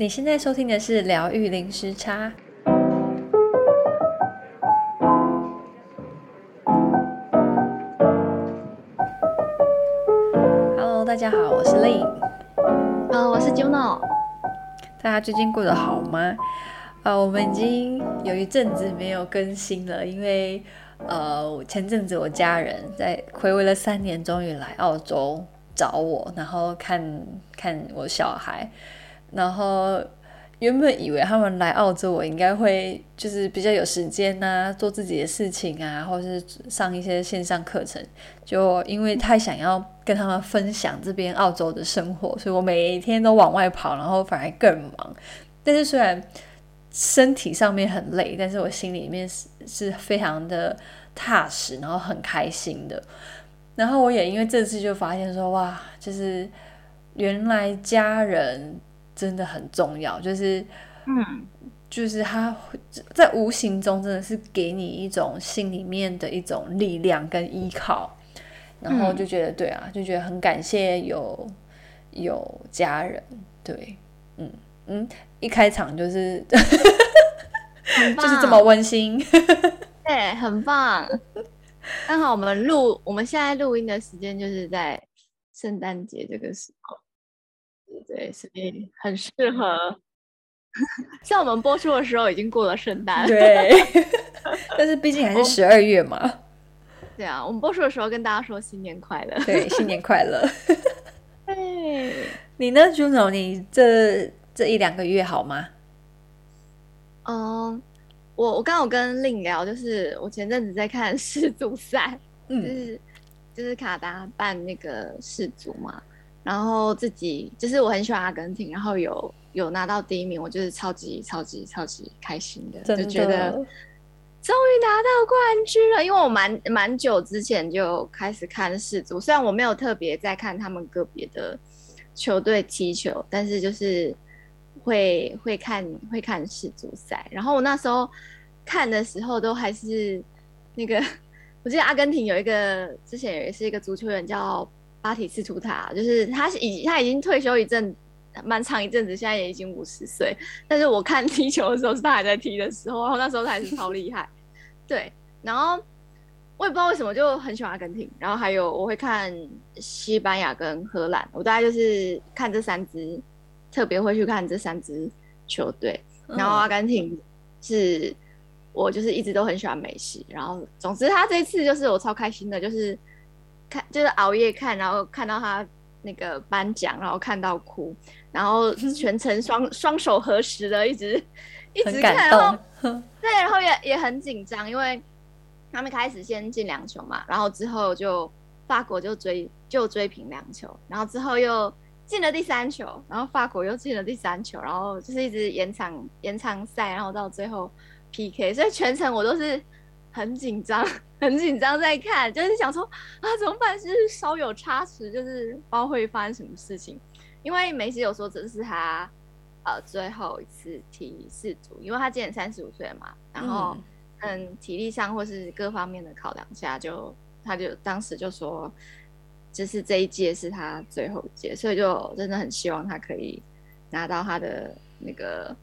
你现在收听的是疗愈零时差。Hello，大家好，我是 Lin。呃，我是 Juno。大家最近过得好吗？呃，我们已经有一阵子没有更新了，因为呃，前阵子我家人在回味了三年，终于来澳洲找我，然后看看我小孩。然后原本以为他们来澳洲，我应该会就是比较有时间啊，做自己的事情啊，或是上一些线上课程。就因为太想要跟他们分享这边澳洲的生活，所以我每天都往外跑，然后反而更忙。但是虽然身体上面很累，但是我心里面是是非常的踏实，然后很开心的。然后我也因为这次就发现说，哇，就是原来家人。真的很重要，就是，嗯，就是他在无形中真的是给你一种心里面的一种力量跟依靠，然后就觉得对啊，就觉得很感谢有有家人，对，嗯嗯，一开场就是，就是这么温馨，对，很棒。刚好我们录，我们现在录音的时间就是在圣诞节这个时候。对，所以很适合。像我们播出的时候，已经过了圣诞。对，但是毕竟还是十二月嘛。对啊，我们播出的时候跟大家说新年快乐。对，新年快乐。对，你呢，Juno？你这这一两个月好吗？嗯，我我刚好跟 Lin 聊，就是我前阵子在看 世足赛，嗯，就是就是卡达办那个世足嘛。然后自己就是我很喜欢阿根廷，然后有有拿到第一名，我就是超级超级超级开心的，的就觉得终于拿到冠军了。因为我蛮蛮久之前就开始看世足，虽然我没有特别在看他们个别的球队踢球，但是就是会会看会看世足赛。然后我那时候看的时候都还是那个，我记得阿根廷有一个之前也是一个足球员叫。巴提斯图塔，就是他已他已经退休一阵蛮长一阵子，现在也已经五十岁。但是我看踢球的时候是他还在踢的时候，然后那时候他还是超厉害。对，然后我也不知道为什么就很喜欢阿根廷，然后还有我会看西班牙跟荷兰，我大概就是看这三支，特别会去看这三支球队。然后阿根廷是我就是一直都很喜欢梅西，然后总之他这一次就是我超开心的，就是。看就是熬夜看，然后看到他那个颁奖，然后看到哭，然后 全程双双手合十的，一直 一直看，然后对，然后也也很紧张，因为他们开始先进两球嘛，然后之后就法国就追就追平两球，然后之后又进了第三球，然后法国又进了第三球，然后就是一直延长延长赛，然后到最后 PK，所以全程我都是很紧张。很紧张在看，就是想说啊，怎么办？就是稍有差池，就是不知道会发生什么事情。因为梅西有说这是他呃最后一次踢世足，因为他今年三十五岁了嘛，然后嗯体力上或是各方面的考量下就，就他就当时就说，就是这一届是他最后一届，所以就真的很希望他可以拿到他的那个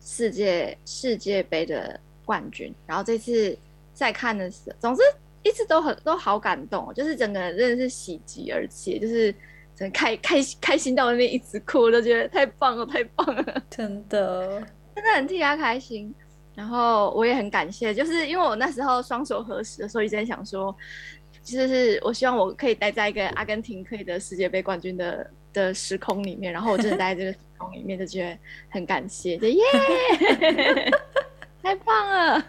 世界世界杯的冠军。然后这次。在看的时候，总之一直都很都好感动，就是整个人真的是喜极而泣，就是整个开开开心到那边一直哭，都觉得太棒了，太棒了，真的真的很替他开心。然后我也很感谢，就是因为我那时候双手合十的时候，一直在想说，其实是我希望我可以待在一个阿根廷可以得世界杯冠军的的时空里面，然后我真的待在这个时空里面，就觉得很感谢，就耶，太棒了。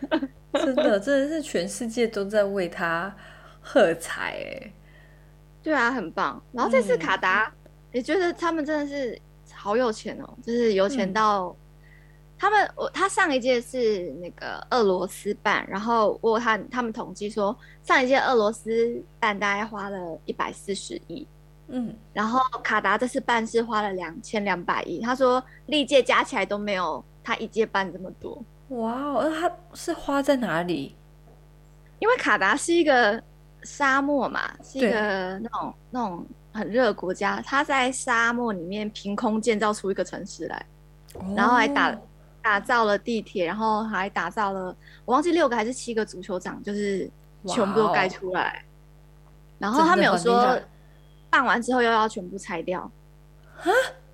真的，真的是全世界都在为他喝彩哎！对啊，很棒。然后这次卡达也觉得他们真的是好有钱哦，就是有钱到、嗯、他们。我他上一届是那个俄罗斯办，然后我看他们统计说，上一届俄罗斯办大概花了一百四十亿，嗯，然后卡达这次办是花了两千两百亿。他说历届加起来都没有他一届办这么多。哇哦，那它是花在哪里？因为卡达是一个沙漠嘛，是一个那种那种很热的国家，它在沙漠里面凭空建造出一个城市来。哦、然后还打打造了地铁，然后还打造了我忘记六个还是七个足球场，就是全部都盖出来。然后他们有说办完之后又要全部拆掉，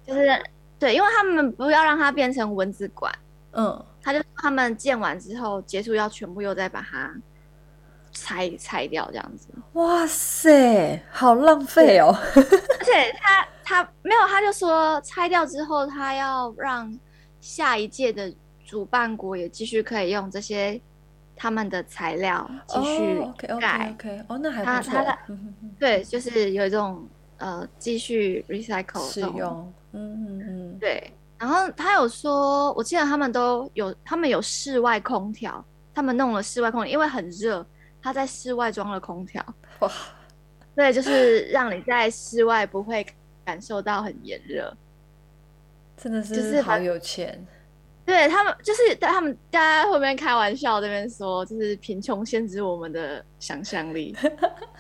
就是对，因为他们不要让它变成蚊子馆。嗯，他就他们建完之后结束要全部又再把它拆拆掉这样子。哇塞，好浪费哦！而且他他没有，他就说拆掉之后，他要让下一届的主办国也继续可以用这些他们的材料继续盖。Oh, OK OK 哦，那还不错。他他对，就是有一种呃继续 recycle 使用。嗯嗯嗯，对。然后他有说，我记得他们都有，他们有室外空调，他们弄了室外空调，因为很热，他在室外装了空调。哇，对，就是让你在室外不会感受到很炎热。真的是好有钱。对他们，就是在他们大家后面开玩笑，这边说就是贫穷限制我们的想象力。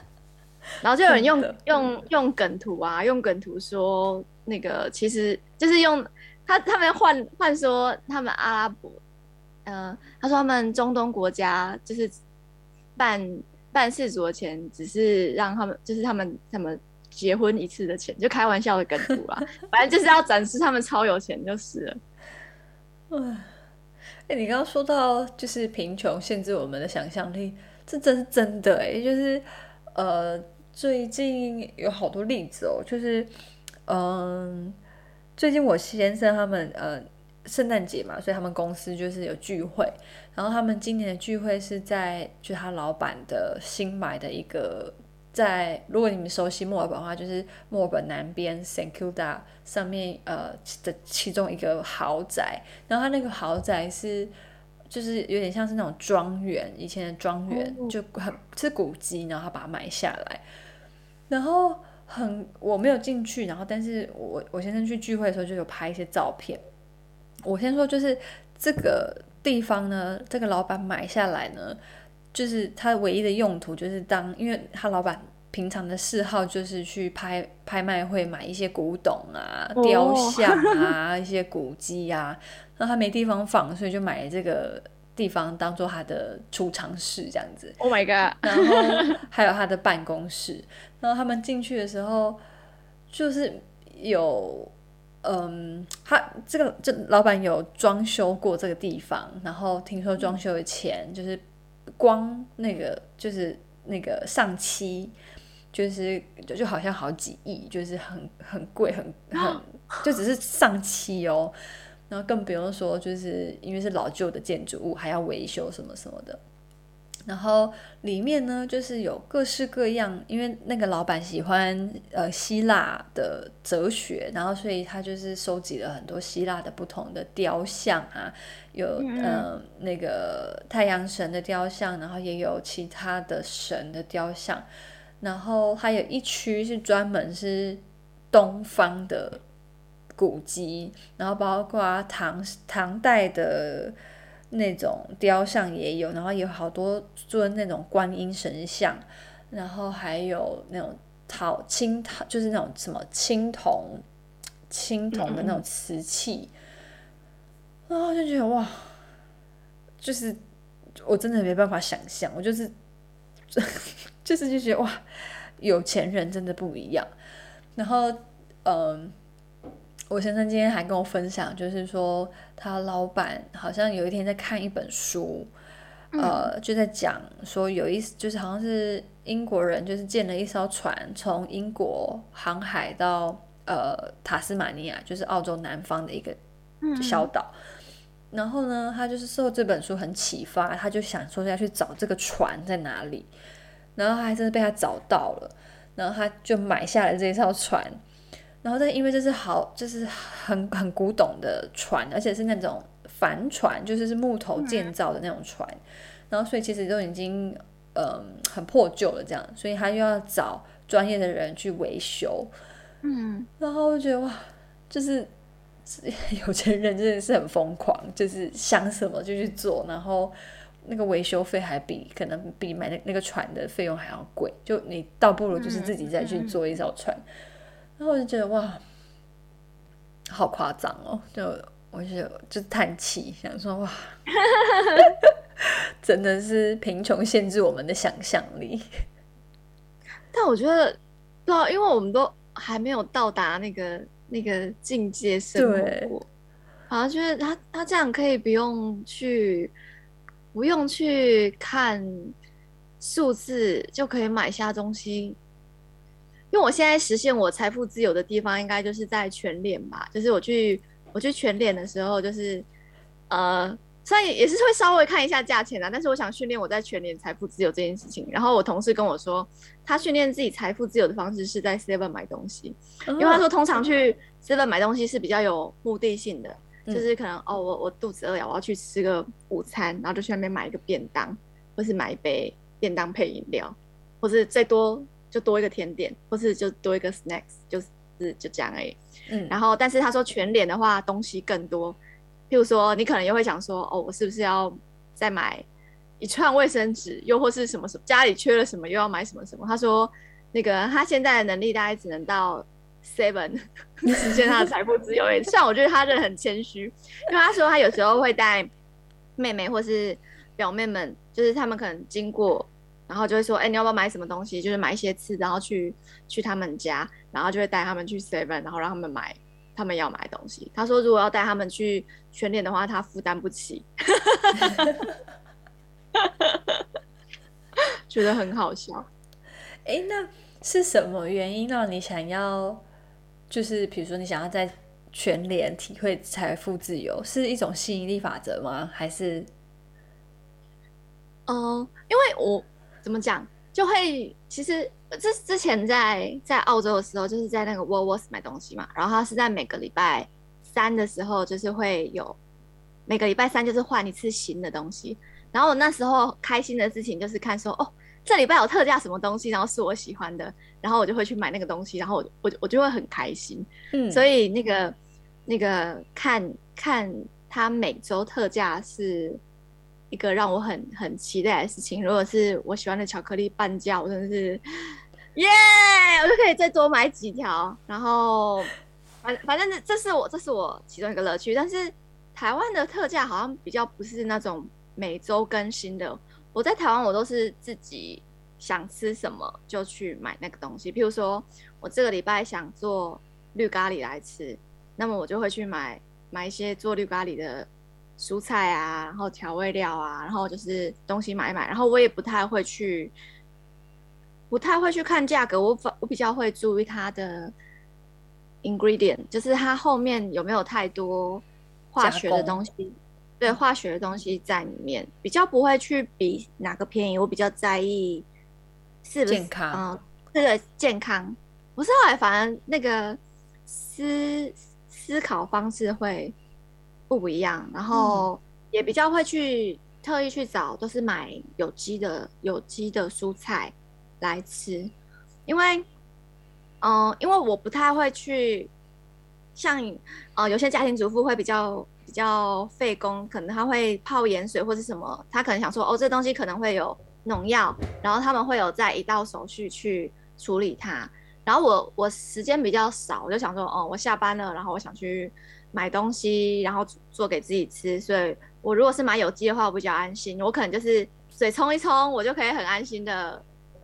然后就有人用用用梗图啊，用梗图说那个其实就是用。他他们换换说他们阿拉伯，嗯、呃，他说他们中东国家就是办办世足的钱，只是让他们就是他们他们结婚一次的钱，就开玩笑的梗图啦，反正就是要展示他们超有钱就是了。哎、欸，你刚刚说到就是贫穷限制我们的想象力，这真是真的哎、欸，就是呃最近有好多例子哦，就是嗯。最近我先生他们呃圣诞节嘛，所以他们公司就是有聚会，然后他们今年的聚会是在就他老板的新买的一个在，如果你们熟悉墨尔本的话，就是墨尔本南边 St Kilda 上面呃的其中一个豪宅，然后他那个豪宅是就是有点像是那种庄园，以前的庄园就很是古迹，然后他把它买下来，然后。很，我没有进去，然后但是我我先生去聚会的时候就有拍一些照片。我先说就是这个地方呢，这个老板买下来呢，就是他唯一的用途就是当，因为他老板平常的嗜好就是去拍拍卖会买一些古董啊、雕像啊、一些古迹啊，那他没地方放，所以就买了这个地方当做他的储藏室这样子。Oh my god！然后还有他的办公室。然后他们进去的时候，就是有，嗯，他这个这老板有装修过这个地方，然后听说装修的钱就是光那个就是那个上漆，就是就就好像好几亿，就是很很贵，很很 就只是上漆哦，然后更不用说就是因为是老旧的建筑物，还要维修什么什么的。然后里面呢，就是有各式各样，因为那个老板喜欢呃希腊的哲学，然后所以他就是收集了很多希腊的不同的雕像啊，有嗯、呃、那个太阳神的雕像，然后也有其他的神的雕像，然后还有一区是专门是东方的古迹，然后包括唐唐代的。那种雕像也有，然后有好多尊那种观音神像，然后还有那种陶青陶，就是那种什么青铜、青铜的那种瓷器，然后就觉得哇，就是我真的没办法想象，我就是 就是就觉得哇，有钱人真的不一样，然后嗯。我先生今天还跟我分享，就是说他老板好像有一天在看一本书，嗯、呃，就在讲说有一就是好像是英国人，就是建了一艘船从英国航海到呃塔斯马尼亚，就是澳洲南方的一个小岛。嗯、然后呢，他就是受这本书很启发，他就想说要去找这个船在哪里，然后他还真的被他找到了，然后他就买下了这艘船。然后，但因为这是好，就是很很古董的船，而且是那种帆船，就是是木头建造的那种船。嗯、然后，所以其实都已经嗯很破旧了，这样，所以他又要找专业的人去维修。嗯，然后我觉得哇，就是 有钱人真的是很疯狂，就是想什么就去做，然后那个维修费还比可能比买那那个船的费用还要贵。就你倒不如就是自己再去做一艘船。嗯嗯然后我就觉得哇，好夸张哦！就我就就叹气，想说哇，真的是贫穷限制我们的想象力。但我觉得，对啊，因为我们都还没有到达那个那个境界生活过，对好像觉得他他这样可以不用去不用去看数字就可以买下东西。因为我现在实现我财富自由的地方，应该就是在全脸吧。就是我去我去全脸的时候，就是呃，虽然也是会稍微看一下价钱的。但是我想训练我在全脸财富自由这件事情。然后我同事跟我说，他训练自己财富自由的方式是在 Seven 买东西，因为他说通常去 Seven 买东西是比较有目的性的，就是可能哦，我我肚子饿了，我要去吃个午餐，然后就去那边买一个便当，或是买一杯便当配饮料，或是最多。就多一个甜点，或是就多一个 snacks，就是就这样而已。嗯，然后但是他说全脸的话东西更多，譬如说你可能又会想说，哦，我是不是要再买一串卫生纸，又或是什么什么家里缺了什么又要买什么什么？他说那个他现在的能力大概只能到 seven 实现他的财富自由。虽然我觉得他真的很谦虚，因为他说他有时候会带妹妹或是表妹们，就是他们可能经过。然后就会说，哎、欸，你要不要买什么东西？就是买一些吃，然后去去他们家，然后就会带他们去 Seven，然后让他们买他们要买的东西。他说，如果要带他们去全联的话，他负担不起，觉得很好笑。哎、欸，那是什么原因让你想要？就是比如说，你想要在全联体会财富自由，是一种吸引力法则吗？还是？嗯、呃，因为我。怎么讲？就会其实之之前在在澳洲的时候，就是在那个 Woolworths 买东西嘛。然后他是在每个礼拜三的时候，就是会有每个礼拜三就是换一次新的东西。然后我那时候开心的事情就是看说，哦，这礼拜有特价什么东西，然后是我喜欢的，然后我就会去买那个东西，然后我我我就会很开心。嗯，所以那个那个看看他每周特价是。一个让我很很期待的事情，如果是我喜欢的巧克力半价，我真的是耶我就可以再多买几条。然后反反正这这是我这是我其中一个乐趣。但是台湾的特价好像比较不是那种每周更新的。我在台湾我都是自己想吃什么就去买那个东西。譬如说我这个礼拜想做绿咖喱来吃，那么我就会去买买一些做绿咖喱的。蔬菜啊，然后调味料啊，然后就是东西买一买，然后我也不太会去，不太会去看价格，我反我比较会注意它的 ingredient，就是它后面有没有太多化学的东西，对化学的东西在里面，比较不会去比哪个便宜，我比较在意是不是健康，嗯，这个健康，不是后来反而那个思思考方式会。不不一样，然后也比较会去特意去找，都是买有机的有机的蔬菜来吃，因为，嗯、呃，因为我不太会去像，呃，有些家庭主妇会比较比较费工，可能他会泡盐水或者什么，他可能想说，哦，这东西可能会有农药，然后他们会有在一道手续去处理它，然后我我时间比较少，我就想说，哦，我下班了，然后我想去。买东西，然后做给自己吃，所以我如果是买有机的话，我比较安心。我可能就是水冲一冲，我就可以很安心的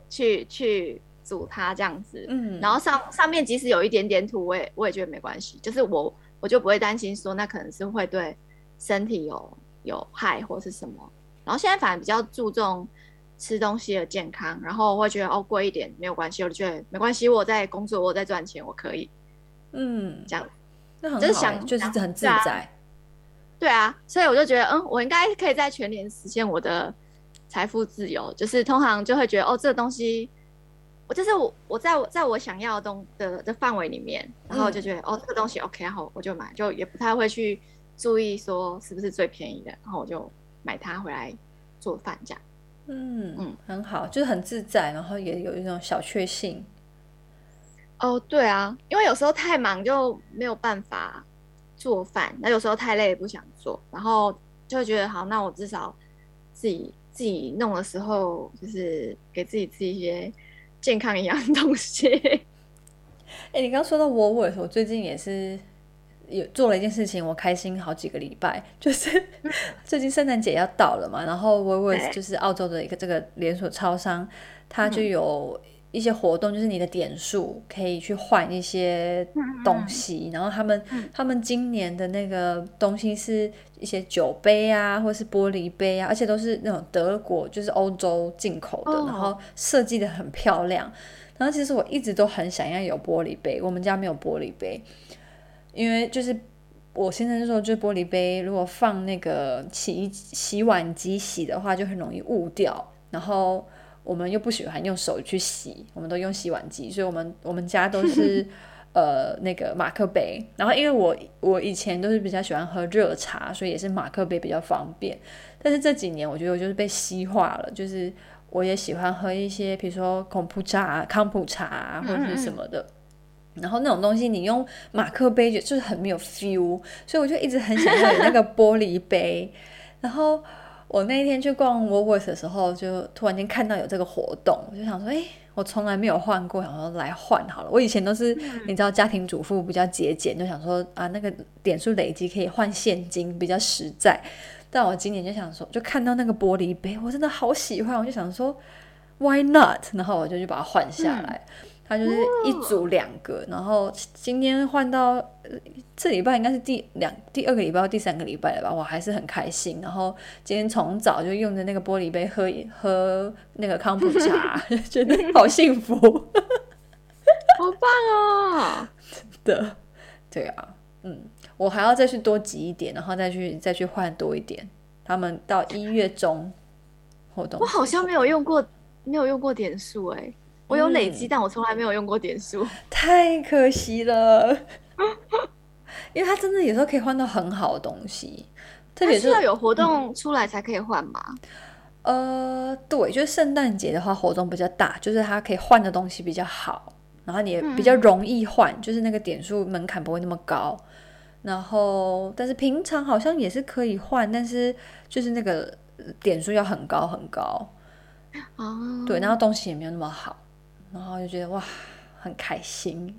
去去煮它这样子。嗯，然后上上面即使有一点点土，我也我也觉得没关系，就是我我就不会担心说那可能是会对身体有有害或是什么。然后现在反而比较注重吃东西的健康，然后我会觉得哦贵一点没有关系，我就觉得没关系，我在工作，我在赚钱，我可以。嗯，这样。就是想，就是很自在，啊，对啊，所以我就觉得，嗯，我应该可以在全年实现我的财富自由。就是通常就会觉得，哦，这个东西，我就是我，我在我在我想要的东的的范围里面，然后就觉得，嗯、哦，这个东西 OK，然后我就买，就也不太会去注意说是不是最便宜的，然后我就买它回来做饭这样。嗯嗯，很好，就是很自在，然后也有一种小确幸。哦，对啊，因为有时候太忙就没有办法做饭，那有时候太累也不想做，然后就会觉得好，那我至少自己自己弄的时候，就是给自己吃一些健康营养的东西。哎、欸，你刚刚说到 Woolworths，我最近也是有做了一件事情，我开心好几个礼拜，就是 最近圣诞节要到了嘛，然后 Woolworths 就是澳洲的一个这个连锁超商，它就有一些活动，就是你的点数可以去换一些东西，然后他们他们今年的那个东西是一些酒杯啊，或是玻璃杯啊，而且都是那种德国就是欧洲进口的，然后设计的很漂亮。然后其实我一直都很想要有玻璃杯，我们家没有玻璃杯。因为就是我先生就说，就是玻璃杯，如果放那个洗洗碗机洗的话，就很容易雾掉。然后我们又不喜欢用手去洗，我们都用洗碗机，所以我们我们家都是 呃那个马克杯。然后因为我我以前都是比较喜欢喝热茶，所以也是马克杯比较方便。但是这几年我觉得我就是被西化了，就是我也喜欢喝一些，比如说孔普茶、康普茶或者是什么的。嗯嗯然后那种东西你用马克杯就就是很没有 feel，所以我就一直很想要有那个玻璃杯。然后我那一天去逛 Woolworths 的时候，就突然间看到有这个活动，我就想说，哎，我从来没有换过，想说来换好了。我以前都是你知道家庭主妇比较节俭，就想说啊那个点数累积可以换现金比较实在。但我今年就想说，就看到那个玻璃杯，我真的好喜欢，我就想说 Why not？然后我就去把它换下来。嗯它就是一组两个，然后今天换到这礼拜应该是第两第二个礼拜或第三个礼拜了吧，我还是很开心。然后今天从早就用着那个玻璃杯喝喝那个康普茶，觉得好幸福，好棒哦！真 的，对啊，嗯，我还要再去多挤一点，然后再去再去换多一点。他们到一月中活动，我好像没有用过，没有用过点数哎。我有累积，嗯、但我从来没有用过点数，太可惜了。因为它真的有时候可以换到很好的东西，特别是，要有活动出来才可以换吗？嗯？呃，对，就是圣诞节的话活动比较大，就是它可以换的东西比较好，然后你也比较容易换，嗯、就是那个点数门槛不会那么高。然后，但是平常好像也是可以换，但是就是那个点数要很高很高。哦，对，然后东西也没有那么好。然后就觉得哇，很开心。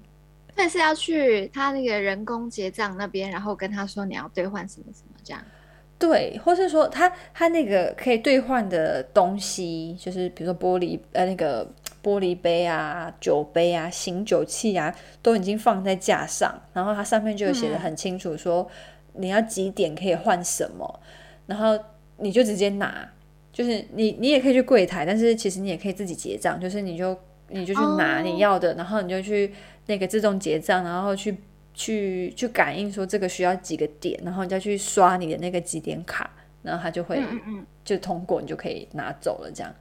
但是要去他那个人工结账那边，然后跟他说你要兑换什么什么这样。对，或是说他他那个可以兑换的东西，就是比如说玻璃呃那个玻璃杯啊、酒杯啊、醒酒器啊，都已经放在架上，然后它上面就有写的很清楚，说你要几点可以换什么，嗯、然后你就直接拿，就是你你也可以去柜台，但是其实你也可以自己结账，就是你就。你就去拿你要的，oh. 然后你就去那个自动结账，然后去去去感应说这个需要几个点，然后你再去刷你的那个几点卡，然后它就会就通过，你就可以拿走了，这样，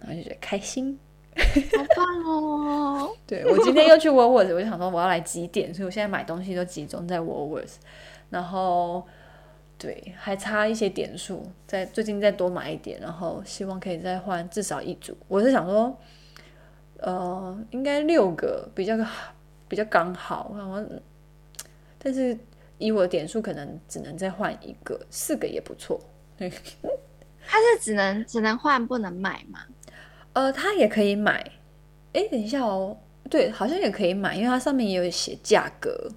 然后就觉得开心，好棒哦！对，我今天又去 Woolworths，我就想说我要来几点，所以我现在买东西都集中在 Woolworths，然后对，还差一些点数，再最近再多买一点，然后希望可以再换至少一组。我是想说。呃，应该六个比较比较刚好，但是以我的点数，可能只能再换一个，四个也不错。对，它是只能只能换不能买吗？呃，它也可以买。哎，等一下哦，对，好像也可以买，因为它上面也有写价格。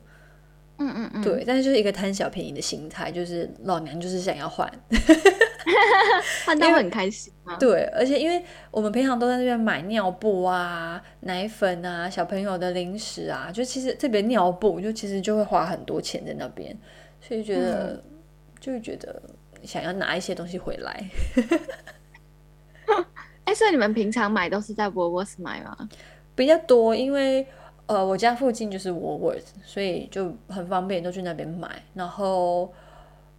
嗯嗯嗯，对，但是就是一个贪小便宜的心态，就是老娘就是想要换。换到很开心吗？对，而且因为我们平常都在那边买尿布啊、奶粉啊、小朋友的零食啊，就其实特别尿布，就其实就会花很多钱在那边，所以觉得、嗯、就会觉得想要拿一些东西回来。哎、欸，所以你们平常买都是在 Woolworths 买吗？比较多，因为呃我家附近就是 Woolworths，所以就很方便，都去那边买。然后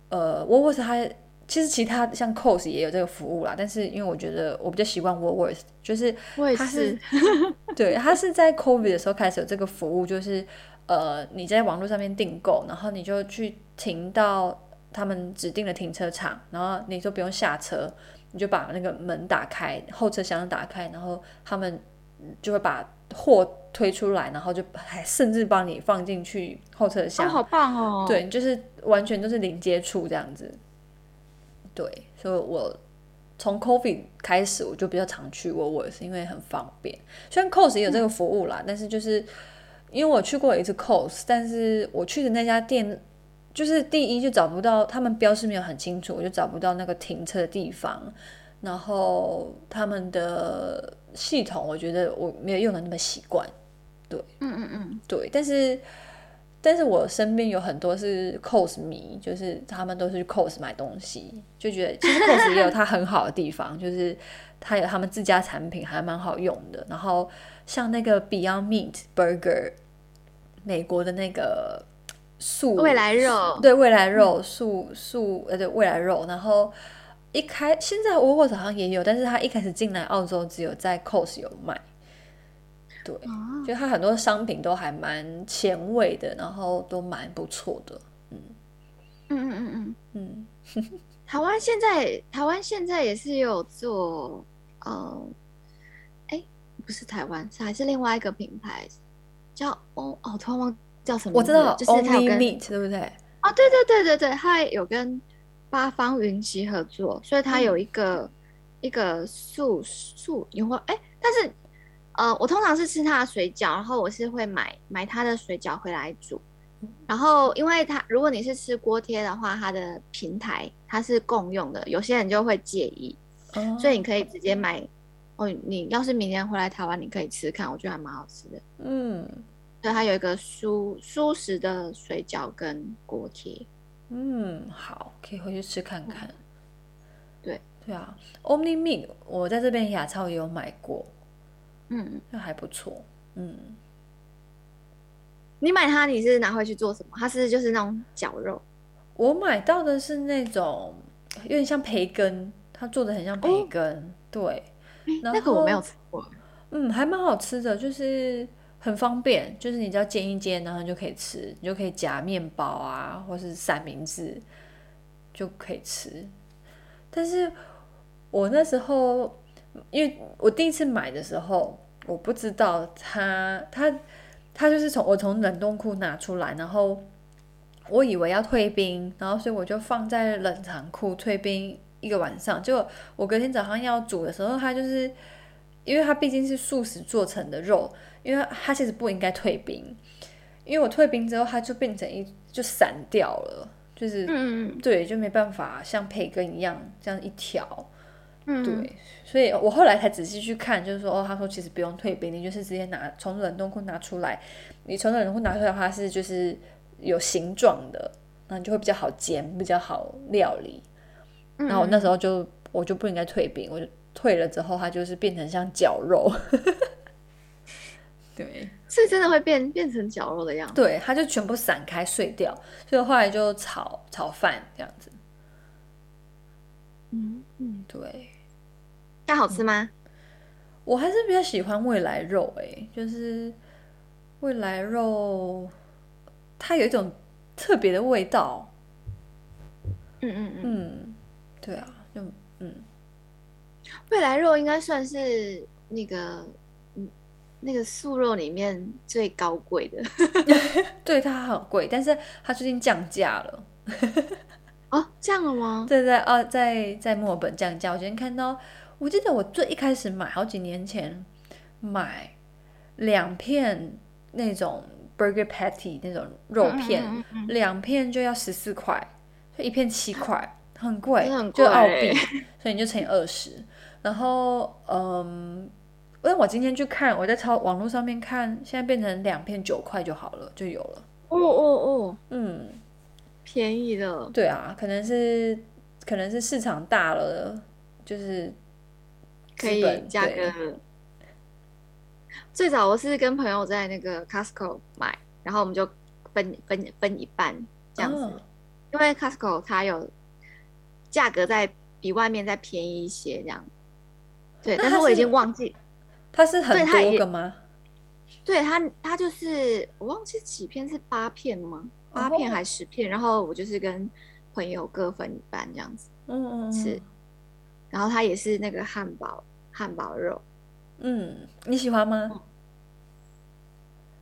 呃 Woolworths 它。其实其他像 Coles 也有这个服务啦，但是因为我觉得我比较习惯 Woolworths，就是它是，是 对，它是在 COVID 的时候开始有这个服务，就是呃你在网络上面订购，然后你就去停到他们指定的停车场，然后你就不用下车，你就把那个门打开，后车厢打开，然后他们就会把货推出来，然后就还甚至帮你放进去后车厢，哦，好棒哦！对，就是完全都是零接触这样子。对，所以我从 COVID 开始，我就比较常去 Woolworths，因为很方便。虽然 Coles 也有这个服务啦，嗯、但是就是因为我去过一次 Cost，但是我去的那家店，就是第一就找不到，他们标示没有很清楚，我就找不到那个停车的地方。然后他们的系统，我觉得我没有用的那么习惯。对，嗯嗯嗯，对。但是，但是我身边有很多是 Cost 迷，就是他们都是去 Cost 买东西，就觉得其实 Cost 也有它很好的地方，就是它有他们自家产品还蛮好用的。然后像那个 Beyond Meat Burger，美国的那个素未来肉，对未来肉素素呃对未来肉，然后。一开现在 Woolworths 好像也有，但是他一开始进来澳洲只有在 Coles 有卖。对，哦、就它很多商品都还蛮前卫的，然后都蛮不错的。嗯嗯嗯嗯嗯嗯。台湾现在台湾现在也是有做，呃，哎，不是台湾，是还是另外一个品牌叫哦哦，突然忘叫什么？我知道，就是它有跟 Only Meat 对不对？啊、哦，对对对对对，它有跟。八方云集合作，所以它有一个、嗯、一个素素你会哎，但是呃，我通常是吃它的水饺，然后我是会买买它的水饺回来煮，然后因为它如果你是吃锅贴的话，它的平台它是共用的，有些人就会介意，哦、所以你可以直接买哦。你要是明天回来台湾，你可以吃吃看，我觉得还蛮好吃的。嗯，对，它有一个蔬蔬食的水饺跟锅贴。嗯，好，可以回去吃看看。嗯、对对啊，Omni Meat 我在这边亚超也有买过，嗯，那还不错。嗯，你买它你是拿回去做什么？它是就是那种绞肉。我买到的是那种有点像培根，它做的很像培根。哦、对，那个我没有吃过。嗯，还蛮好吃的，就是。很方便，就是你只要煎一煎，然后就可以吃，你就可以夹面包啊，或是三明治就可以吃。但是我那时候，因为我第一次买的时候，我不知道它它它就是从我从冷冻库拿出来，然后我以为要退冰，然后所以我就放在冷藏库退冰一个晚上。就我隔天早上要煮的时候，它就是因为它毕竟是素食做成的肉。因为它其实不应该退冰，因为我退冰之后，它就变成一就散掉了，就是嗯对，就没办法像培根一样这样一条，嗯对，所以我后来才仔细去看，就是说哦，他说其实不用退冰，你就是直接拿从冷冻库拿出来，你从冷冻库拿出来的话是就是有形状的，那你就会比较好煎，比较好料理。然后我那时候就我就不应该退冰，我就退了之后，它就是变成像绞肉。对，所以真的会变变成绞肉的样子。对，它就全部散开碎掉，所以后来就炒炒饭这样子。嗯嗯，对。那好吃吗？嗯，我还是比较喜欢未来肉，哎，就是未来肉，它有一种特别的味道。嗯嗯嗯，嗯，对啊，就嗯，未来肉应该算是那个。那个素肉里面最高贵的，对，它很贵，但是它最近降价了。哦，降了吗？对对啊，在在墨尔本降价。我今天看到，我记得我最一开始买，好几年前买两片那种 burger patty 那种肉片，嗯嗯嗯嗯，两片就要十四块，就一片七块，很贵，很贵，就澳币，所以你就乘以二十。然后，嗯。因为我今天去看，我在超网络上面看，现在变成两片九块就好了，就有了。哦哦哦，嗯，便宜的。对啊，可能是可能是市场大了，就是可以价格。最早我是跟朋友在那个 Costco 买，然后我们就分分分一半这样子，哦、因为 Costco 它有价格在比外面再便宜一些这样。对，但是我已经忘记。它是很多个吗？对它，它就是我忘记几片是八片吗？八片还是十片？Oh. 然后我就是跟朋友各分一半这样子，嗯嗯是。然后它也是那个汉堡汉堡肉，嗯，你喜欢吗？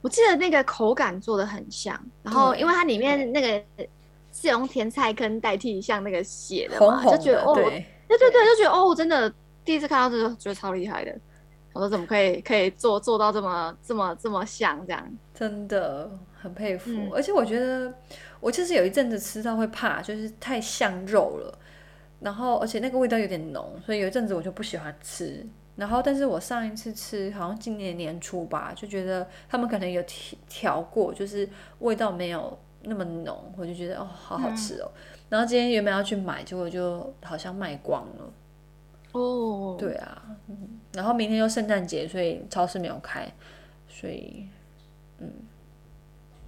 我记得那个口感做的很像，然后因为它里面那个是用甜菜根代替像那个血的嘛，就觉得哦，对对对，就觉得哦，真的第一次看到这个觉得超厉害的。我说怎么可以可以做做到这么这么这么像这样？真的很佩服。嗯、而且我觉得我其实有一阵子吃到会怕，就是太像肉了。然后而且那个味道有点浓，所以有一阵子我就不喜欢吃。然后但是我上一次吃好像今年年初吧，就觉得他们可能有调调过，就是味道没有那么浓，我就觉得哦好好吃哦。嗯、然后今天原本要去买，结果就好像卖光了。哦，对啊，嗯，然后明天又圣诞节，所以超市没有开，所以，嗯，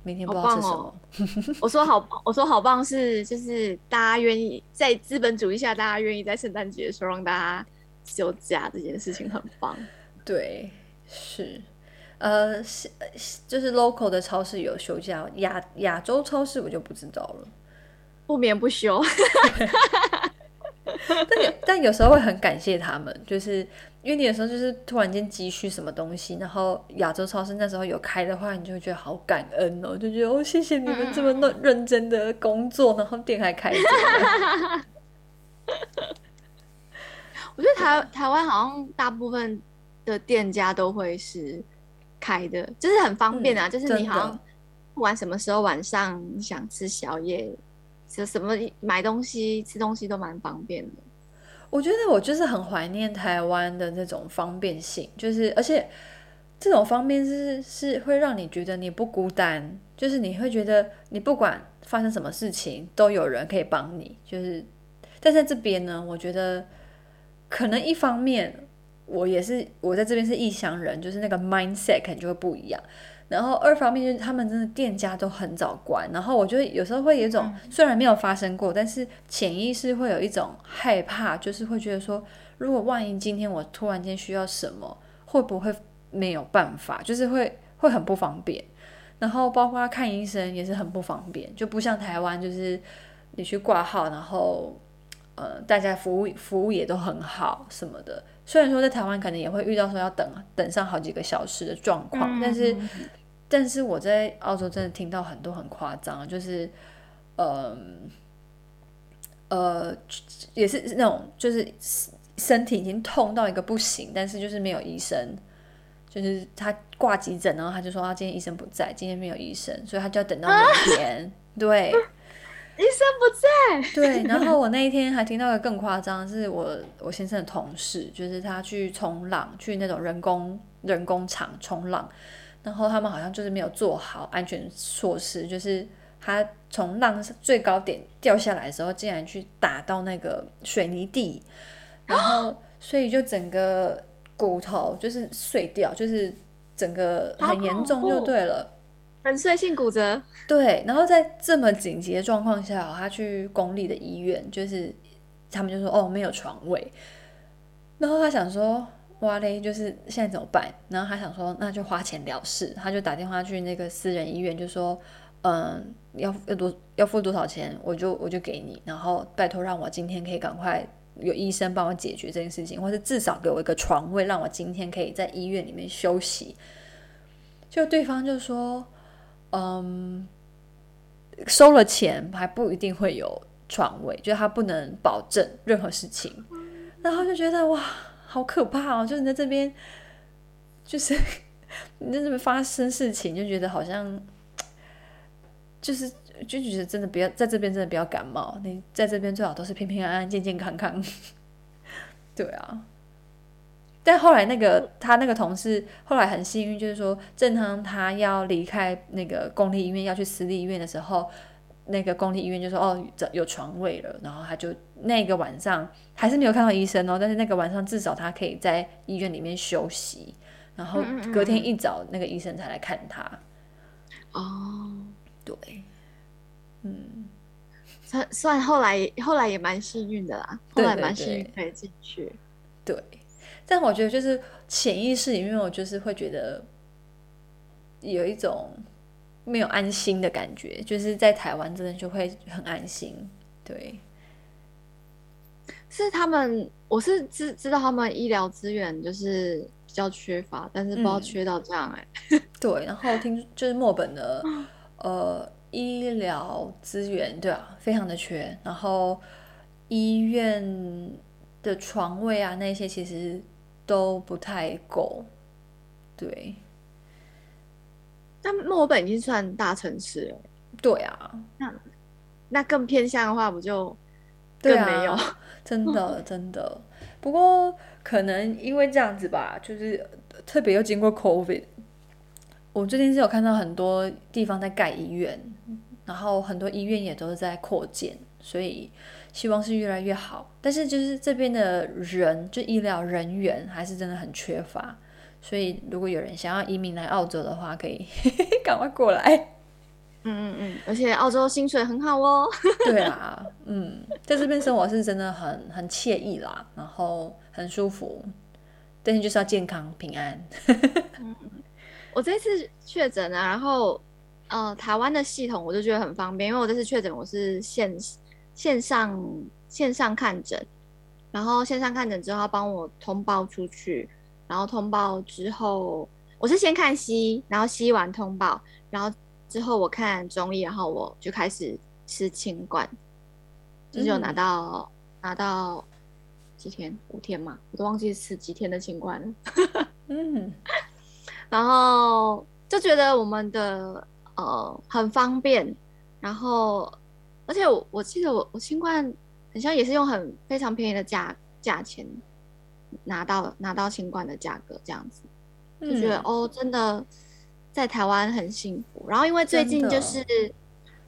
明天不知道吃什么。哦、我说好，我说好棒是，就是大家愿意在资本主义下，大家愿意在圣诞节的时候让大家休假，这件事情很棒。对，是，呃，是就是 local 的超市有休假，亚亚洲超市我就不知道了，不眠不休。但有但有时候会很感谢他们，就是因为你有时候就是突然间急需什么东西，然后亚洲超市那时候有开的话，你就会觉得好感恩哦，就觉得哦谢谢你们这么认认真的工作，然后店还开着。我觉得台台湾好像大部分的店家都会是开的，就是很方便啊，嗯、就是你好像不管什么时候晚上你想吃宵夜。就什么买东西、吃东西都蛮方便的。我觉得我就是很怀念台湾的那种方便性，就是而且这种方便是是会让你觉得你不孤单，就是你会觉得你不管发生什么事情都有人可以帮你。就是但在这边呢，我觉得可能一方面我也是我在这边是异乡人，就是那个 mindset 可能就会不一样。然后二方面就是他们真的店家都很早关，然后我觉得有时候会有一种虽然没有发生过，但是潜意识会有一种害怕，就是会觉得说，如果万一今天我突然间需要什么，会不会没有办法？就是会会很不方便。然后包括看医生也是很不方便，就不像台湾，就是你去挂号，然后呃大家服务服务也都很好什么的。虽然说在台湾可能也会遇到说要等等上好几个小时的状况，嗯、但是但是我在澳洲真的听到很多很夸张，就是呃呃也是那种就是身体已经痛到一个不行，但是就是没有医生，就是他挂急诊，然后他就说他今天医生不在，今天没有医生，所以他就要等到明天，啊、对。医生不在。对，然后我那一天还听到一个更夸张，是我我先生的同事，就是他去冲浪，去那种人工人工场冲浪，然后他们好像就是没有做好安全措施，就是他从浪最高点掉下来的时候，竟然去打到那个水泥地，然后所以就整个骨头就是碎掉，就是整个很严重就对了。粉碎性骨折，对，然后在这么紧急的状况下，他去公立的医院，就是他们就说哦没有床位，然后他想说哇嘞，就是现在怎么办？然后他想说那就花钱了事，他就打电话去那个私人医院，就说嗯要要多要付多少钱，我就我就给你，然后拜托让我今天可以赶快有医生帮我解决这件事情，或是至少给我一个床位，让我今天可以在医院里面休息。就对方就说。嗯，收了钱还不一定会有床位，就他不能保证任何事情，然后就觉得哇，好可怕哦！就是你在这边，就是 你在这边发生事情，就觉得好像，就是就觉得真的不要在这边，真的不要感冒。你在这边最好都是平平安安、健健康康。对啊。但后来那个他那个同事后来很幸运，就是说正当他要离开那个公立医院要去私立医院的时候，那个公立医院就说哦有床位了，然后他就那个晚上还是没有看到医生哦，但是那个晚上至少他可以在医院里面休息，然后隔天一早那个医生才来看他。哦，对，嗯，算算后来后来也蛮幸运的啦，后来蛮幸运可以进去，对。但我觉得就是潜意识里面，我就是会觉得有一种没有安心的感觉，就是在台湾真的就会很安心。对，是他们，我是知知道他们医疗资源就是比较缺乏，但是不知道缺到这样哎、欸。对，然后听就是墨本的呃医疗资源，对啊，非常的缺，然后医院的床位啊那些其实。都不太够。对，但墨尔本已经算大城市了。对啊，那那更偏向的话，不就更没有？啊、真的真的。不过可能因为这样子吧，就是特别又经过 COVID，我最近是有看到很多地方在盖医院，然后很多医院也都是在扩建，所以希望是越来越好。但是就是这边的人，就医疗人员还是真的很缺乏。所以，如果有人想要移民来澳洲的话，可以 赶快过来。嗯嗯嗯，而且澳洲薪水很好哦。对啊，嗯，在这边生活是真的很很惬意啦，然后很舒服。但是就是要健康平安。嗯，我这次确诊啊，然后呃，台湾的系统我就觉得很方便，因为我这次确诊我是线线上线上看诊，然后线上看诊之后帮我通报出去。然后通报之后，我是先看西医，然后西医完通报，然后之后我看中医，然后我就开始吃清冠，就是有拿到、嗯、拿到几天五天嘛，我都忘记吃几天的清冠了。嗯，然后就觉得我们的呃很方便，然后而且我我记得我我清冠好像也是用很非常便宜的价价钱。拿到拿到新冠的价格这样子，就觉得、嗯、哦，真的在台湾很幸福。然后因为最近就是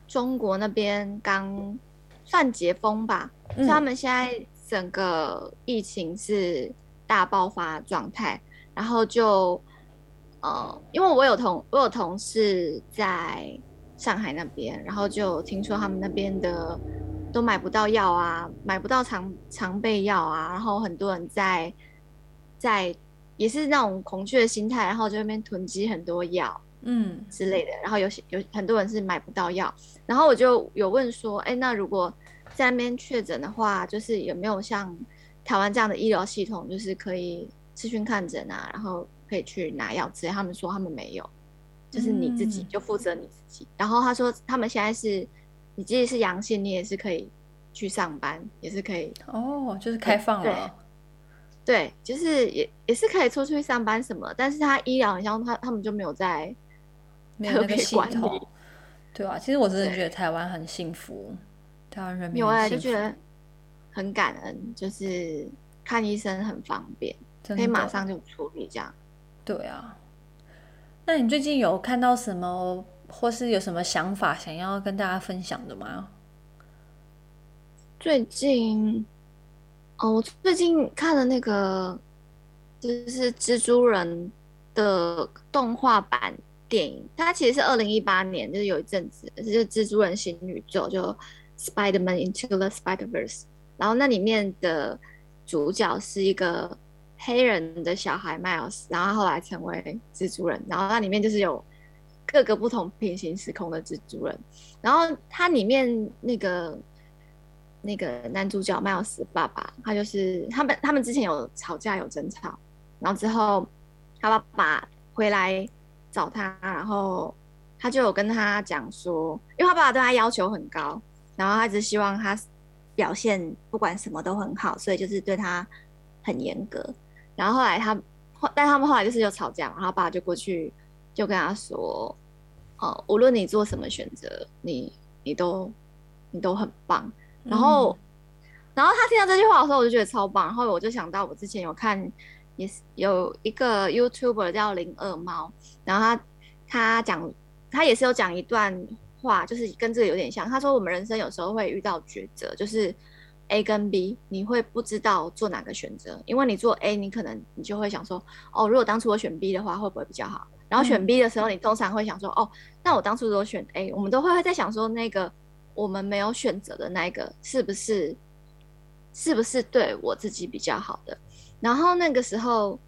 中国那边刚算解封吧，所以他们现在整个疫情是大爆发状态。然后就呃，因为我有同我有同事在上海那边，然后就听说他们那边的。都买不到药啊，买不到常常备药啊，然后很多人在在也是那种恐惧的心态，然后就那边囤积很多药，嗯之类的，然后有些有很多人是买不到药，然后我就有问说，哎，那如果在那边确诊的话，就是有没有像台湾这样的医疗系统，就是可以咨询看诊啊，然后可以去拿药之类？他们说他们没有，就是你自己就负责你自己。嗯、然后他说他们现在是。你即使是阳性，你也是可以去上班，也是可以哦，就是开放了。对，就是也也是可以出去上班什么，但是他医疗好像他他们就没有在没有那个系统，对啊，其实我真的觉得台湾很幸福，台湾人民有啊，就觉得很感恩，就是看医生很方便，可以马上就处理这样。对啊，那你最近有看到什么？或是有什么想法想要跟大家分享的吗？最近，哦，我最近看了那个，就是蜘蛛人的动画版电影，它其实是二零一八年，就是有一阵子，就是蜘蛛人新宇宙，就 Spider-Man Into the Spider-Verse，然后那里面的主角是一个黑人的小孩 Miles，然后后来成为蜘蛛人，然后那里面就是有。各个不同平行时空的蜘蛛人，然后他里面那个那个男主角迈尔斯爸爸，他就是他们他们之前有吵架有争吵，然后之后他爸爸回来找他，然后他就有跟他讲说，因为他爸爸对他要求很高，然后他只希望他表现不管什么都很好，所以就是对他很严格。然后后来他后，但他们后来就是有吵架，然后他爸爸就过去。就跟他说，哦，无论你做什么选择，你你都你都很棒。然后，嗯、然后他听到这句话的时候，我就觉得超棒。然后我就想到我之前有看，也是有一个 YouTuber 叫零二猫，然后他他讲，他也是有讲一段话，就是跟这个有点像。他说我们人生有时候会遇到抉择，就是 A 跟 B，你会不知道做哪个选择，因为你做 A，你可能你就会想说，哦，如果当初我选 B 的话，会不会比较好？然后选 B 的时候，你通常会想说：“嗯、哦，那我当初如果选 A，我们都会会在想说，那个我们没有选择的那个是不是是不是对我自己比较好的？”然后那个时候，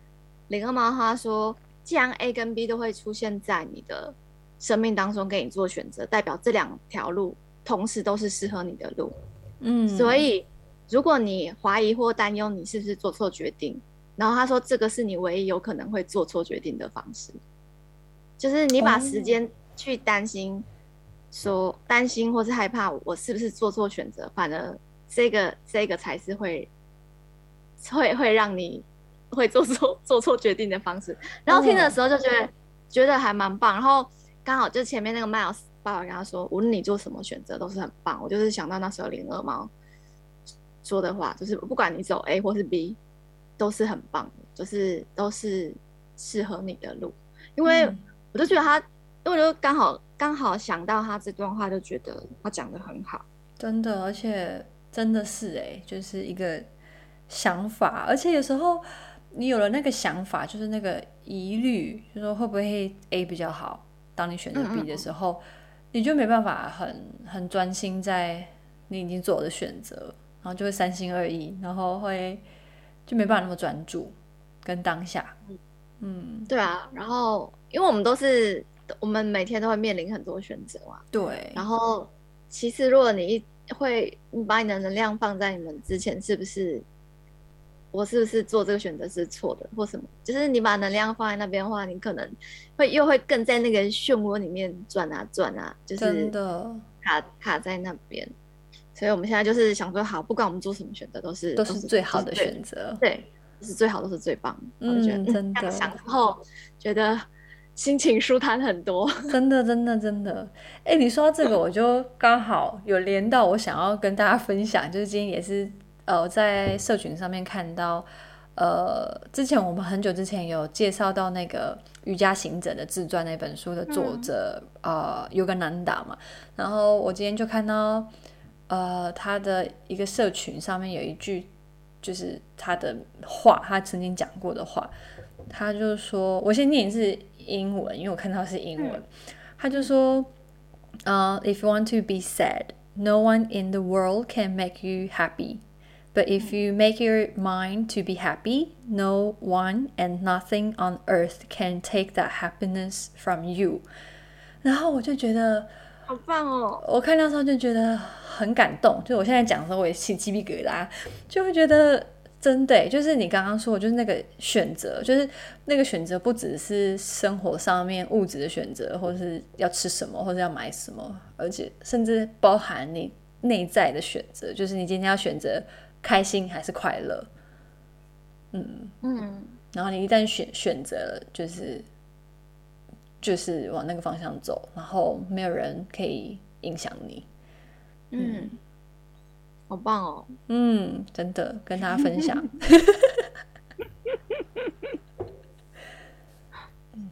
林二妈她说：“既然 A 跟 B 都会出现在你的生命当中，给你做选择，代表这两条路同时都是适合你的路。”嗯，所以如果你怀疑或担忧你是不是做错决定，然后他说：“这个是你唯一有可能会做错决定的方式。”就是你把时间去担心，说担心或是害怕我是不是做错选择，反而这个这个才是会会会让你会做错做错决定的方式。然后听的时候就觉得、嗯、觉得还蛮棒。然后刚好就前面那个 Miles 爸爸跟他说，无论你做什么选择都是很棒。我就是想到那时候林二猫说的话，就是不管你走 A 或是 B，都是很棒的，就是都是适合你的路。因为我就觉得他，因为我就刚好刚好想到他这段话，就觉得他讲的很好，真的，而且真的是哎、欸，就是一个想法，而且有时候你有了那个想法，就是那个疑虑，就说会不会 A 比较好，当你选择 B 的时候，嗯嗯你就没办法很很专心在你已经做的选择，然后就会三心二意，然后会就没办法那么专注跟当下。嗯，对啊，然后因为我们都是，我们每天都会面临很多选择嘛。对。然后，其实如果你一会，你把你的能量放在你们之前，是不是？我是不是做这个选择是错的，或什么？就是你把能量放在那边的话，你可能会又会更在那个漩涡里面转啊转啊，就是真的卡卡在那边。所以我们现在就是想说，好，不管我们做什么选择，都是都是最好的选择。对。是最好，都是最棒我觉得真的。想之后觉得心情舒坦很多。真的，真的，真的。哎、欸，你说到这个，我就刚好有连到我想要跟大家分享，就是今天也是呃在社群上面看到，呃，之前我们很久之前有介绍到那个瑜伽行者的自传那本书的作者、嗯、呃 Yogananda 嘛，然后我今天就看到呃他的一个社群上面有一句。就是他的话，他曾经讲过的话，他就说，我先念一次英文，因为我看到是英文。嗯、他就说，呃、uh,，If you want to be sad, no one in the world can make you happy. But if you make your mind to be happy, no one and nothing on earth can take that happiness from you. 然后我就觉得。好棒哦！我看到时候就觉得很感动，就我现在讲的时候我也起鸡皮疙瘩，就会觉得 真的，就是你刚刚说的，就是那个选择，就是那个选择不只是生活上面物质的选择，或是要吃什么，或者要买什么，而且甚至包含你内在的选择，就是你今天要选择开心还是快乐。嗯嗯，然后你一旦选选择了，就是。就是往那个方向走，然后没有人可以影响你。嗯，嗯，好棒哦。嗯，真的跟大家分享。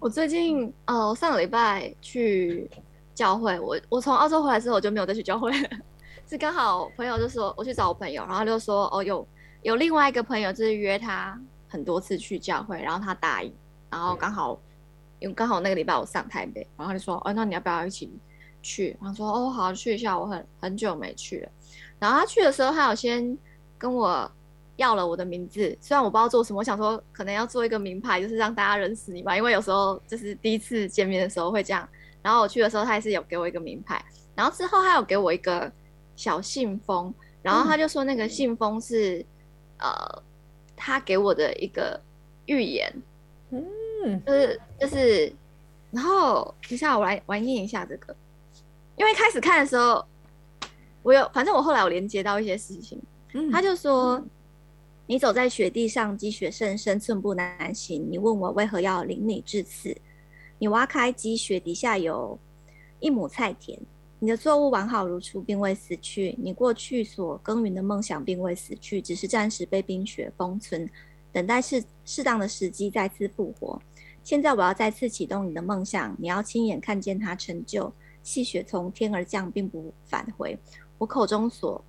我最近哦，上个礼拜去教会，我我从澳洲回来之后我就没有再去教会了。是刚好朋友就说我去找我朋友，然后就说哦，有有另外一个朋友就是约他很多次去教会，然后他答应，然后刚好。因为刚好那个礼拜我上台北，然后他就说：“哦，那你要不要一起去？”然后说：“哦，好，去一下。”我很很久没去了。然后他去的时候，他有先跟我要了我的名字，虽然我不知道做什么，我想说可能要做一个名牌，就是让大家认识你吧。因为有时候就是第一次见面的时候会这样。然后我去的时候，他也是有给我一个名牌。然后之后他有给我一个小信封，然后他就说那个信封是、嗯、呃他给我的一个预言。嗯。就是就是，然后等一下我来我来念一下这个，因为开始看的时候，我有反正我后来有连接到一些事情，嗯、他就说、嗯、你走在雪地上，积雪甚深，寸步难行。你问我为何要领你至此？你挖开积雪，底下有一亩菜田，你的作物完好如初，并未死去。你过去所耕耘的梦想并未死去，只是暂时被冰雪封存。等待适适当的时机再次复活。现在我要再次启动你的梦想，你要亲眼看见它成就。细雪从天而降，并不返回。我口中所，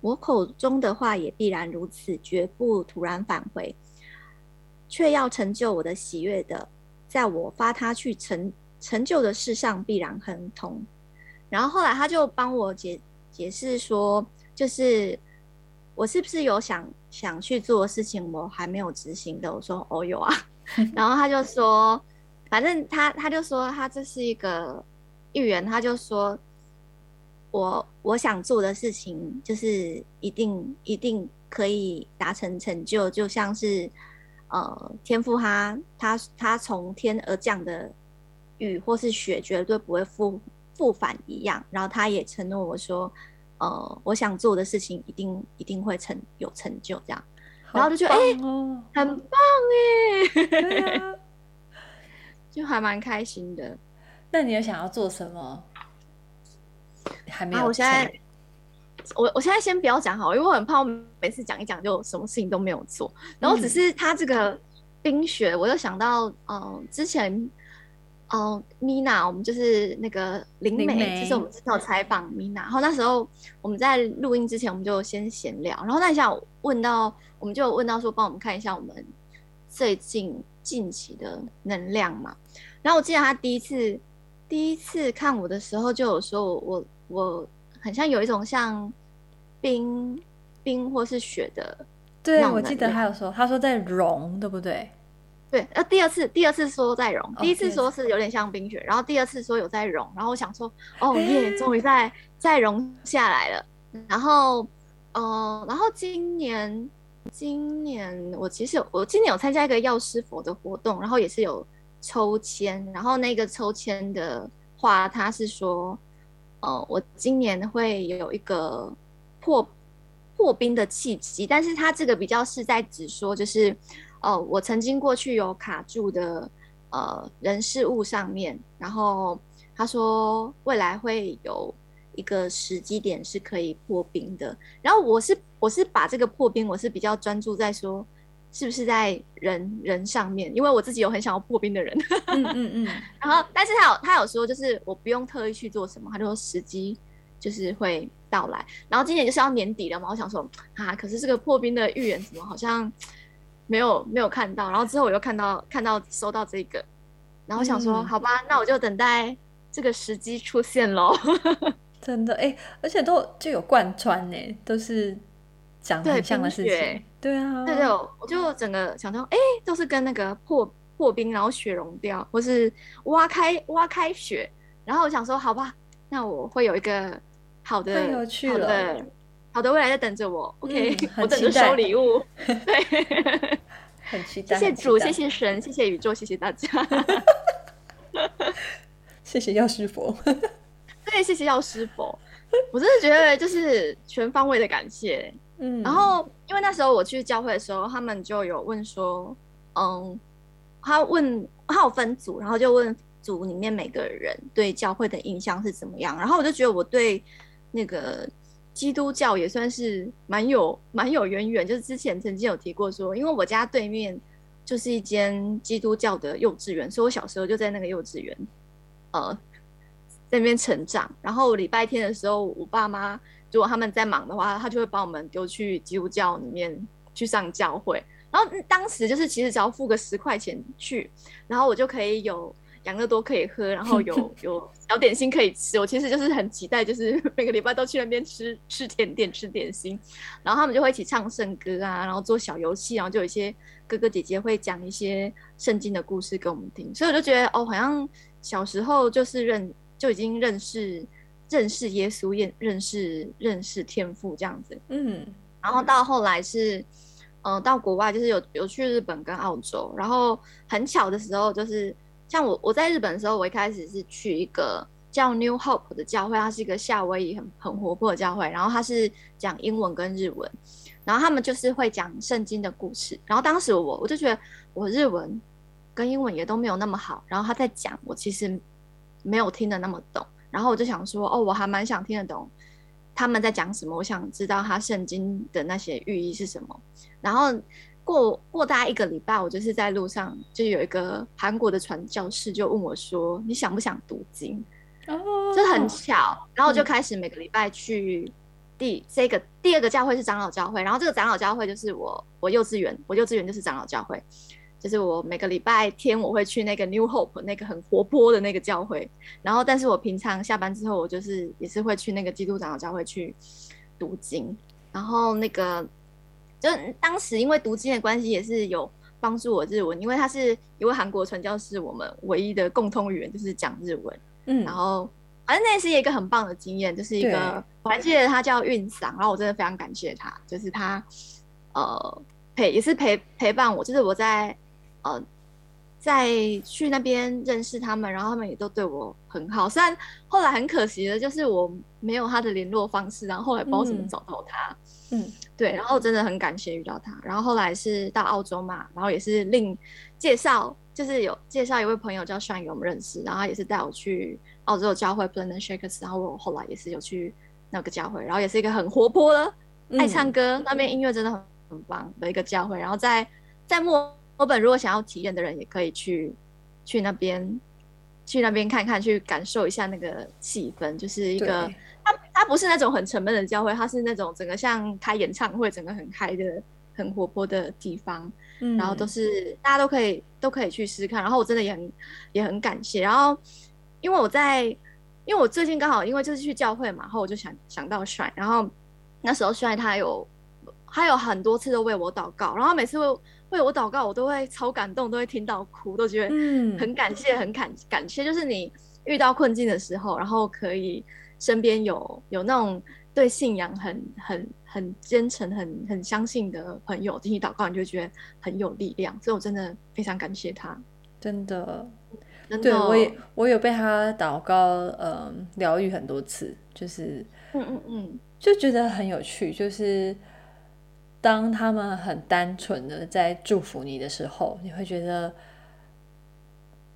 我口中的话也必然如此，绝不突然返回，却要成就我的喜悦的，在我发他去成成就的事上必然亨通。然后后来他就帮我解解释说，就是。我是不是有想想去做的事情，我还没有执行的？我说哦，有啊。然后他就说，反正他他就说他这是一个预言，他就说我我想做的事情就是一定一定可以达成成就，就像是呃天赋他他他从天而降的雨或是雪绝对不会复复返一样。然后他也承诺我说。呃，我想做的事情一定一定会成有成就，这样。然后就觉得哎、哦欸，很棒哎，对啊，就还蛮开心的。那你有想要做什么？还没有、啊。我现在，我我现在先不要讲好，因为我很怕我每次讲一讲就什么事情都没有做。然后只是他这个冰雪，我又想到，嗯、呃，之前。嗯，Mina，我们就是那个灵媒，就是我们之前有采访 Mina，然后那时候我们在录音之前，我们就先闲聊，然后那一下问到，我们就问到说，帮我们看一下我们最近近期的能量嘛。然后我记得他第一次第一次看我的时候，就有说我我我很像有一种像冰冰或是雪的，对，我记得他有说，他说在融，对不对？对，呃，第二次，第二次说在融，第一次说是有点像冰雪，oh, 然后第二次说有在融，然后我想说，哦耶，终于在在融下来了。然后，呃，然后今年，今年我其实我今年有参加一个药师佛的活动，然后也是有抽签，然后那个抽签的话，他是说，呃，我今年会有一个破破冰的契机，但是他这个比较是在指说就是。哦，我曾经过去有卡住的呃人事物上面，然后他说未来会有一个时机点是可以破冰的，然后我是我是把这个破冰，我是比较专注在说是不是在人人上面，因为我自己有很想要破冰的人，嗯嗯嗯，然后但是他有他有说就是我不用特意去做什么，他就说时机就是会到来，然后今年就是要年底了嘛，我想说啊，可是这个破冰的预言怎么好像。没有没有看到，然后之后我又看到看到收到这个，然后想说、嗯、好吧，那我就等待这个时机出现喽。真的哎，而且都就有贯穿呢，都是讲很像的事情。对，对啊，对对，我就整个想到哎，都是跟那个破破冰，然后雪融掉，或是挖开挖开雪，然后我想说好吧，那我会有一个好的太有趣了。好的好的，未来在等着我。OK，嗯、我等着收礼物。对，很期待。谢谢主，谢谢神，谢谢宇宙，谢谢大家。谢谢药师佛。对，谢谢药师佛。我真的觉得就是全方位的感谢。嗯。然后，因为那时候我去教会的时候，他们就有问说，嗯，他问他有分组，然后就问组里面每个人对教会的印象是怎么样。然后我就觉得我对那个。基督教也算是蛮有蛮有渊源，就是之前曾经有提过说，因为我家对面就是一间基督教的幼稚园，所以我小时候就在那个幼稚园，呃，在那边成长。然后礼拜天的时候，我爸妈如果他们在忙的话，他就会把我们丢去基督教里面去上教会。然后当时就是其实只要付个十块钱去，然后我就可以有。养乐多可以喝，然后有 有小点心可以吃。我其实就是很期待，就是 每个礼拜都去那边吃吃甜点、吃点心。然后他们就会一起唱圣歌啊，然后做小游戏，然后就有一些哥哥姐姐会讲一些圣经的故事给我们听。所以我就觉得，哦，好像小时候就是认就已经认识认识耶稣，认认识认识天父这样子。嗯，然后到后来是，嗯、呃，到国外就是有有去日本跟澳洲，然后很巧的时候就是。像我我在日本的时候，我一开始是去一个叫 New Hope 的教会，它是一个夏威夷很很活泼的教会，然后它是讲英文跟日文，然后他们就是会讲圣经的故事。然后当时我我就觉得我日文跟英文也都没有那么好，然后他在讲，我其实没有听得那么懂，然后我就想说，哦，我还蛮想听得懂他们在讲什么，我想知道他圣经的那些寓意是什么，然后。过过大概一个礼拜，我就是在路上，就有一个韩国的传教士就问我说：“你想不想读经？”哦，就很巧，然后我就开始每个礼拜去第这个第二个教会是长老教会，然后这个长老教会就是我我幼稚园，我幼稚园就是长老教会，就是我每个礼拜天我会去那个 New Hope 那个很活泼的那个教会，然后但是我平常下班之后，我就是也是会去那个基督长老教会去读经，然后那个。就当时因为读经的关系，也是有帮助我日文，因为他是一位韩国传教士，我们唯一的共通语言就是讲日文。嗯，然后反正那也是一个很棒的经验，就是一个我还记得他叫运桑，然后我真的非常感谢他，就是他呃陪也是陪陪伴我，就是我在呃在去那边认识他们，然后他们也都对我很好。虽然后来很可惜的，就是我没有他的联络方式，然后后来不知道怎么找到他。嗯，对，然后真的很感谢遇到他。然后后来是到澳洲嘛，然后也是另介绍，就是有介绍一位朋友叫 Shine 给我们认识，然后也是带我去澳洲的教会 Planet Shakers，然后我后来也是有去那个教会，然后也是一个很活泼的、爱唱歌，嗯、那边音乐真的很很棒的一个教会。然后在在墨。墨本如果想要体验的人，也可以去去那边去那边看看，去感受一下那个气氛。就是一个，它它不是那种很沉闷的教会，它是那种整个像开演唱会，整个很嗨的、很活泼的地方。嗯，然后都是大家都可以都可以去试试看。然后我真的也很也很感谢。然后因为我在，因为我最近刚好因为就是去教会嘛，然后我就想想到帅，然后那时候帅他有他有很多次都为我祷告，然后每次为。为我祷告，我都会超感动，都会听到哭，都觉得很感谢，很感感谢。就是你遇到困境的时候，然后可以身边有有那种对信仰很很很真诚、很很相信的朋友，听你祷告，你就觉得很有力量。所以我真的非常感谢他，真的，真的，对，我也我有被他祷告，嗯，疗愈很多次，就是，嗯嗯嗯，就觉得很有趣，就是。当他们很单纯的在祝福你的时候，你会觉得，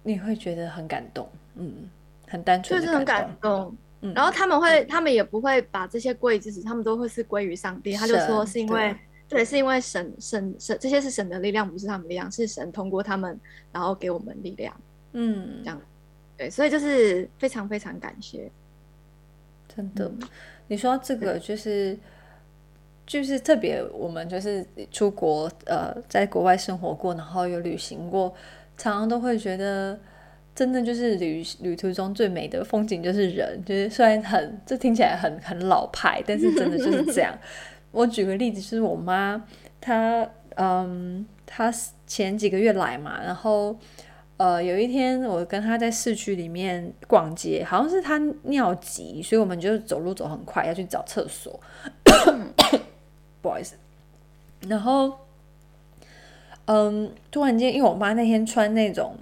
你会觉得很感动，嗯，很单纯，就是很感动。嗯，然后他们会，他们也不会把这些归自己，他们都会是归于上帝。他就说是因为，对，对，是因为神神神这些是神的力量，不是他们的力量，是神通过他们，然后给我们力量。嗯，这样，对，所以就是非常非常感谢，真的。嗯，你说这个就是。就是特别，我们就是出国，呃，在国外生活过，然后有旅行过，常常都会觉得，真的就是旅旅途中最美的风景就是人。就是虽然很，这听起来很很老派，但是真的就是这样。我举个例子，就是我妈，她，嗯，她前几个月来嘛，然后，呃，有一天我跟她在市区里面逛街，好像是她尿急，所以我们就走路走很快，要去找厕所。不好意思，然后，嗯，突然间，因为我妈那天穿那种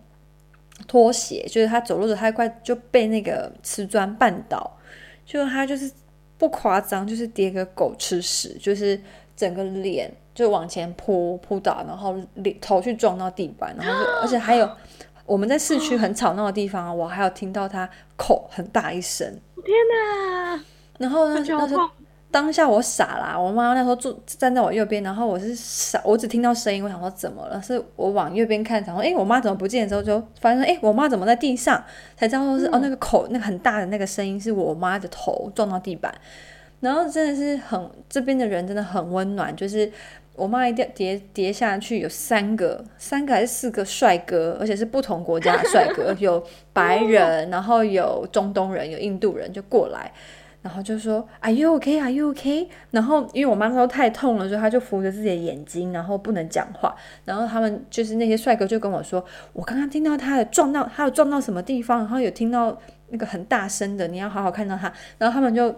拖鞋，就是她走路的太快，就被那个瓷砖绊倒，就她就是不夸张，就是跌个狗吃屎，就是整个脸就往前扑扑倒，然后脸头去撞到地板，然后就 而且还有我们在市区很吵闹的地方，我还有听到她口很大一声，天哪！然后呢。当下我傻啦，我妈那时候坐站在我右边，然后我是傻，我只听到声音，我想说怎么了？是我往右边看，想说，诶、我妈怎么不见？之后就发现，诶、我妈怎么在地上？才知道说是、哦，那个口那个很大的那个声音是我妈的头撞到地板，然后真的是很这边的人真的很温暖，就是我妈一掉跌跌下去，有三个三个还是四个帅哥，而且是不同国家的帅哥，有白人，然后有中东人，有印度人就过来。然后就说，Are you okay? Are you okay? 然后因为我妈说太痛了，所以她就扶着自己的眼睛，然后不能讲话。然后他们就是那些帅哥就跟我说，我刚刚听到他的撞到，他有撞到什么地方，然后有听到那个很大声的，你要好好看到他。然后他们就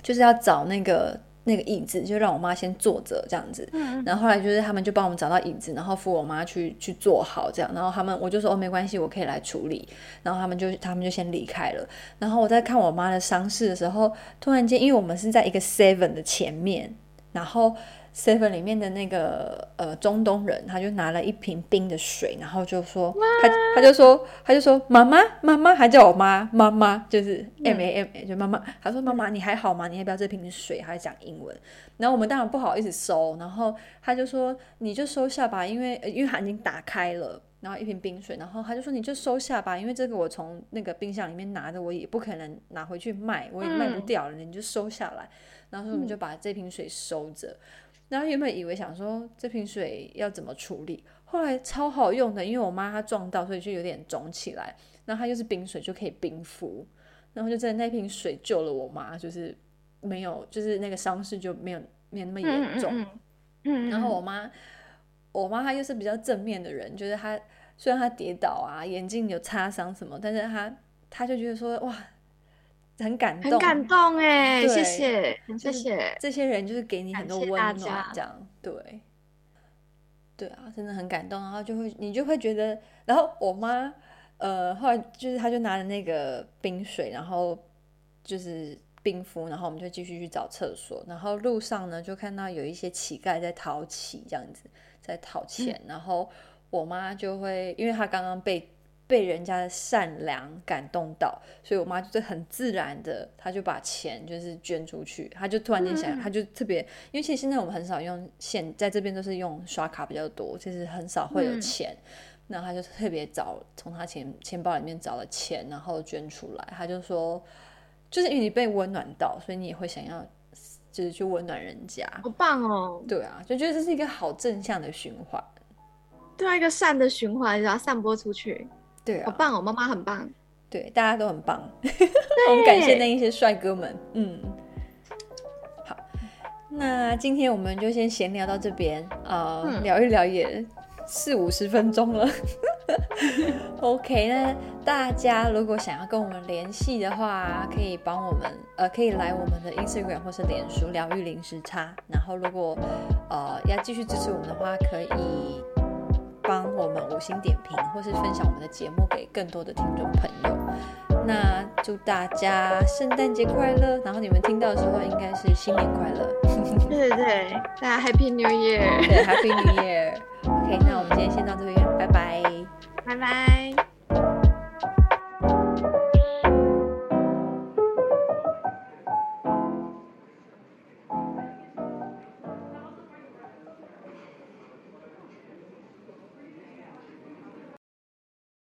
就是要找那个。那个椅子就让我妈先坐着这样子，嗯，然后后来就是他们就帮我们找到椅子，然后扶我妈去去坐好这样，然后他们我就说哦没关系，我可以来处理，然后他们就他们就先离开了，然后我在看我妈的伤势的时候，突然间因为我们是在一个 Seven 的前面，然后。Seven 里面的那个呃中东人，他就拿了一瓶冰的水，然后就说他他就说他就说妈妈妈妈，还叫我妈妈妈，就是 M A M A 就妈妈。他说妈妈你还好吗？你要不要这瓶水？还讲英文。然后我们当然不好意思收，然后他就说你就收下吧，因为因为他已经打开了，然后一瓶冰水，然后他就说你就收下吧，因为这个我从那个冰箱里面拿的，我也不可能拿回去卖，我也卖不掉了，你就收下来。然后说我们就把这瓶水收着。然后原本以为想说这瓶水要怎么处理，后来超好用的，因为我妈她撞到，所以就有点肿起来，然后它又是冰水就可以冰敷，然后就真的那瓶水救了我妈，就是没有，就是那个伤势就没有没有那么严重。嗯，嗯，嗯，嗯，然后我妈，我妈她又是比较正面的人，就是她虽然她跌倒啊，眼睛有擦伤什么，但是她她就觉得说哇。很感动，很感动哎，谢谢，谢谢。这些人就是给你很多温暖，这样对。对啊，真的很感动。然后就会你就会觉得，然后我妈呃后来就是她就拿着那个冰水，然后就是冰敷，然后我们就继续去找厕所。然后路上呢就看到有一些乞丐在讨乞，这样子在讨钱，嗯、然后我妈就会因为她刚刚被。被人家的善良感动到，所以我妈就是很自然的，她就把钱就是捐出去。她就突然间想，她就特别，因为其实现在我们很少用现在这边都是用刷卡比较多，其实很少会有钱。那她就特别找从她钱钱包里面找了钱，然后捐出来。她就说，就是因为你被温暖到，所以你也会想要就是去温暖人家。好棒哦！对啊，就觉得这是一个好正向的循环。对啊，一个善的循环，然后散播出去。对啊，好棒哦！妈妈很棒，对，大家都很棒。我们感谢那一些帅哥们。嗯，好，那今天我们就先闲聊到这边，呃，嗯、聊一聊也四五十分钟了。OK，那大家如果想要跟我们联系的话，可以帮我们，呃，可以来我们的 Instagram 或是脸书疗愈零时差。然后，如果呃要继续支持我们的话，可以。帮我们五星点评，或是分享我们的节目给更多的听众朋友。那祝大家圣诞节快乐！然后你们听到的时候，应该是新年快乐。对对对，大家 Happy New Year！对，Happy New Year！OK，那我们今天先到这边，拜拜，拜拜。